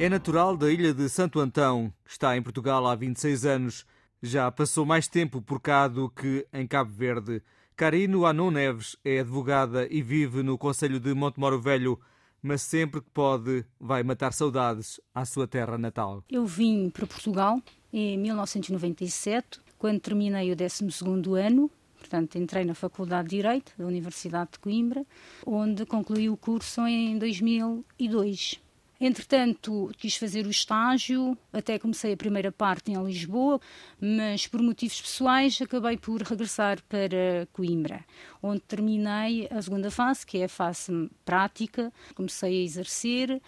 É natural da ilha de Santo Antão, está em Portugal há 26 anos. Já passou mais tempo por cá do que em Cabo Verde. Carino Anon Neves é advogada e vive no Conselho de Montemoro Velho, mas sempre que pode vai matar saudades à sua terra natal. Eu vim para Portugal em 1997, quando terminei o 12º ano. Portanto, entrei na Faculdade de Direito da Universidade de Coimbra, onde concluí o curso em 2002. Entretanto, quis fazer o estágio, até comecei a primeira parte em Lisboa, mas por motivos pessoais acabei por regressar para Coimbra, onde terminei a segunda fase, que é a fase prática. Comecei a exercer,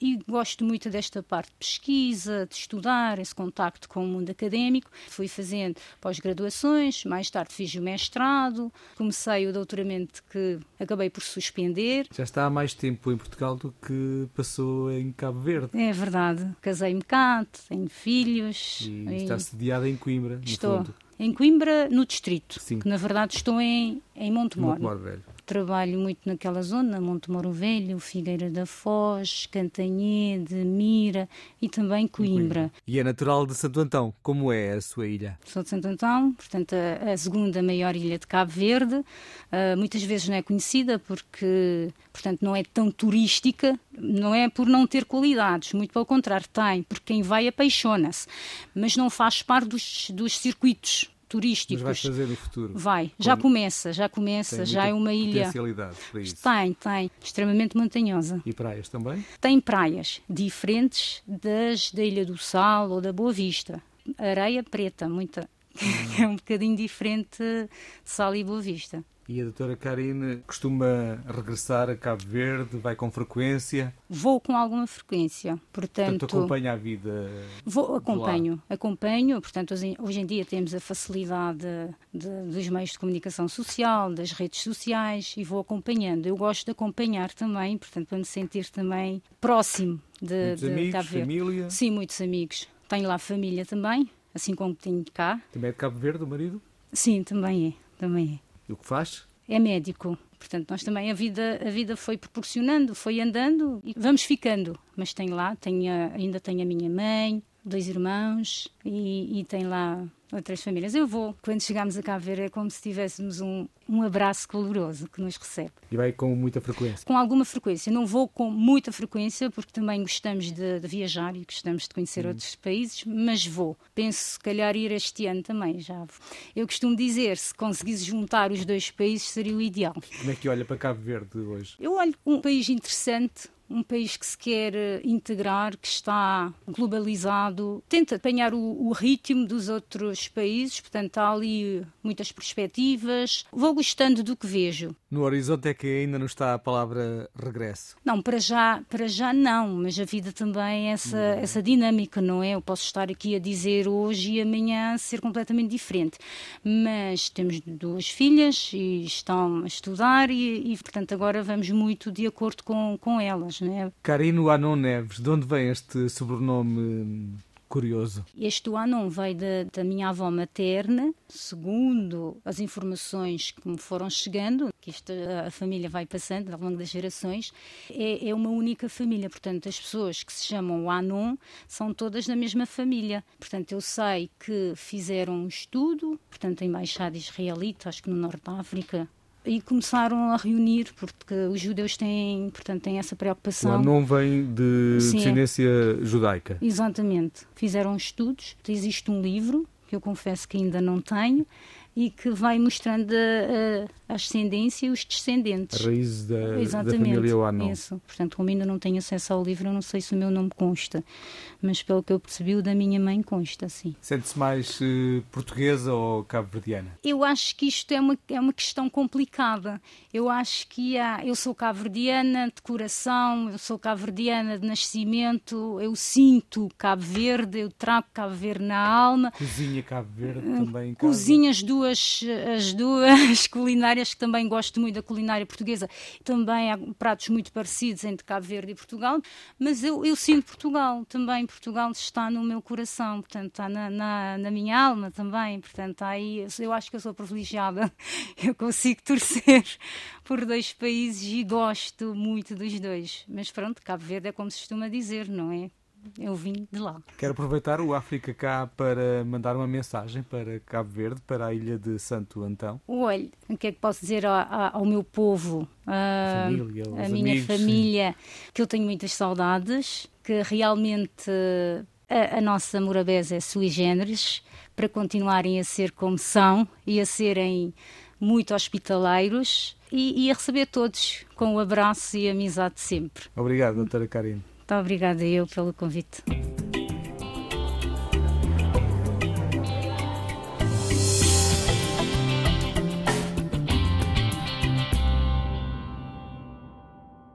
e gosto muito desta parte de pesquisa, de estudar, esse contacto com o mundo académico. Fui fazendo pós-graduações, mais tarde fiz o mestrado, comecei o doutoramento que acabei por suspender. Já está há mais tempo em Portugal do que passou em Cabo Verde. É verdade. Casei-me cá, tenho filhos. E, e... está sediada em Coimbra, no Estou. fundo. Em Coimbra, no distrito, Sim. que na verdade estou em, em Montemor. Montemor Velho. Trabalho muito naquela zona, Montemoro Velho, Figueira da Foz, Cantanhede, Mira e também Coimbra. E é natural de Santo Antão. Como é a sua ilha? Sou de Santo Antão, portanto a, a segunda maior ilha de Cabo Verde. Uh, muitas vezes não é conhecida porque, portanto, não é tão turística. Não é por não ter qualidades, muito pelo contrário, tem, porque quem vai apaixona-se. Mas não faz parte dos, dos circuitos turísticos. Mas vai fazer no futuro? Vai, já começa, já começa, já é uma ilha. potencialidade para isso. Tem, tem, extremamente montanhosa. E praias também? Tem praias diferentes das da Ilha do Sal ou da Boa Vista. Areia preta, muita. é um bocadinho diferente de Sal e Boa Vista. E a doutora Karine costuma regressar a Cabo Verde? Vai com frequência? Vou com alguma frequência, portanto... Portanto, acompanha a vida Vou, acompanho, acompanho, portanto, hoje em dia temos a facilidade de, dos meios de comunicação social, das redes sociais, e vou acompanhando. Eu gosto de acompanhar também, portanto, para me sentir também próximo de, muitos de amigos, Cabo Verde. família? Sim, muitos amigos. Tenho lá família também, assim como tenho cá. Também é de Cabo Verde, o marido? Sim, também é, também é. E o que faz? é médico. Portanto, nós também a vida a vida foi proporcionando, foi andando e vamos ficando. Mas tem lá, tenho, ainda tenho a minha mãe, dois irmãos e, e tem lá outras famílias. Eu vou, quando chegamos a Cabo Verde, é como se tivéssemos um, um abraço caloroso que nos recebe. E vai com muita frequência? Com alguma frequência. Não vou com muita frequência, porque também gostamos de, de viajar e gostamos de conhecer hum. outros países, mas vou. Penso, se calhar, ir este ano também, já. Eu costumo dizer, se conseguisse juntar os dois países, seria o ideal. Como é que olha para Cabo Verde hoje? Eu olho um país interessante, um país que se quer eh, integrar, que está globalizado, tenta apanhar o, o, ritmo dos outros países, portanto há ali muitas perspectivas. Vou gostando do que vejo. No horizonte é que ainda não está a palavra regresso? Não, para já, para já não, mas a vida também é essa, uhum. essa dinâmica, não é? Eu posso estar aqui a dizer hoje e amanhã ser completamente diferente. Mas temos duas filhas e estão a estudar e, e portanto, agora vamos muito de acordo com, com elas, não é? Carino Anon Neves, de onde vem este sobrenome curioso. Este Anon veio da, da, minha avó materna, segundo as informações que me foram chegando, que isto, a família vai passando ao longo das gerações, é, é, uma única família. Portanto, as pessoas que se chamam Anon são todas da mesma família. Portanto, eu sei que fizeram um estudo, portanto, a embaixada israelita, acho que no norte da África, e começaram a reunir, porque os judeus têm, portanto, têm essa preocupação. não vem de Sim, descendência judaica. Exatamente. Fizeram estudos, existe um livro, que eu confesso que ainda não tenho, e que vai mostrando a, a, ascendência e os descendentes. A raiz da, Exatamente, da família Oanon. Isso. Portanto, como ainda não tenho acesso ao livro, eu não sei se o meu nome consta, mas pelo que eu percebi, o da minha mãe consta, sim. Sente-se mais uh, portuguesa ou cabo-verdiana? Eu acho que isto é uma, é uma questão complicada. Eu acho que há, eu sou cabo-verdiana de coração, eu sou cabo-verdiana de nascimento, eu sinto Cabo Verde, eu trago Cabo Verde na alma. Cozinha Cabo Verde também. Cozinha as duas duas, as duas culinárias, que também gosto muito da culinária portuguesa. Também há pratos muito parecidos entre Cabo Verde e Portugal, mas eu, eu sinto Portugal também. Portugal está no meu coração, portanto, está na, na, na minha alma também. Portanto, aí eu acho que eu sou privilegiada. Eu consigo torcer por dois países e gosto muito dos dois. Mas pronto, Cabo Verde é como se costuma dizer, não é? Eu vim de lá. Quero aproveitar o África cá para mandar uma mensagem para Cabo Verde, para a ilha de Santo Antão. Olha, o que é que posso dizer ao, ao meu povo, a, família, a minha amigos, família, sim. que eu tenho muitas saudades, que realmente a, a nossa Morabeza é sui generis, para continuarem a ser como são e a serem muito hospitaleiros e, e a receber todos com o abraço e a amizade sempre. Obrigado, doutora Karine. Muito obrigada eu pelo convite.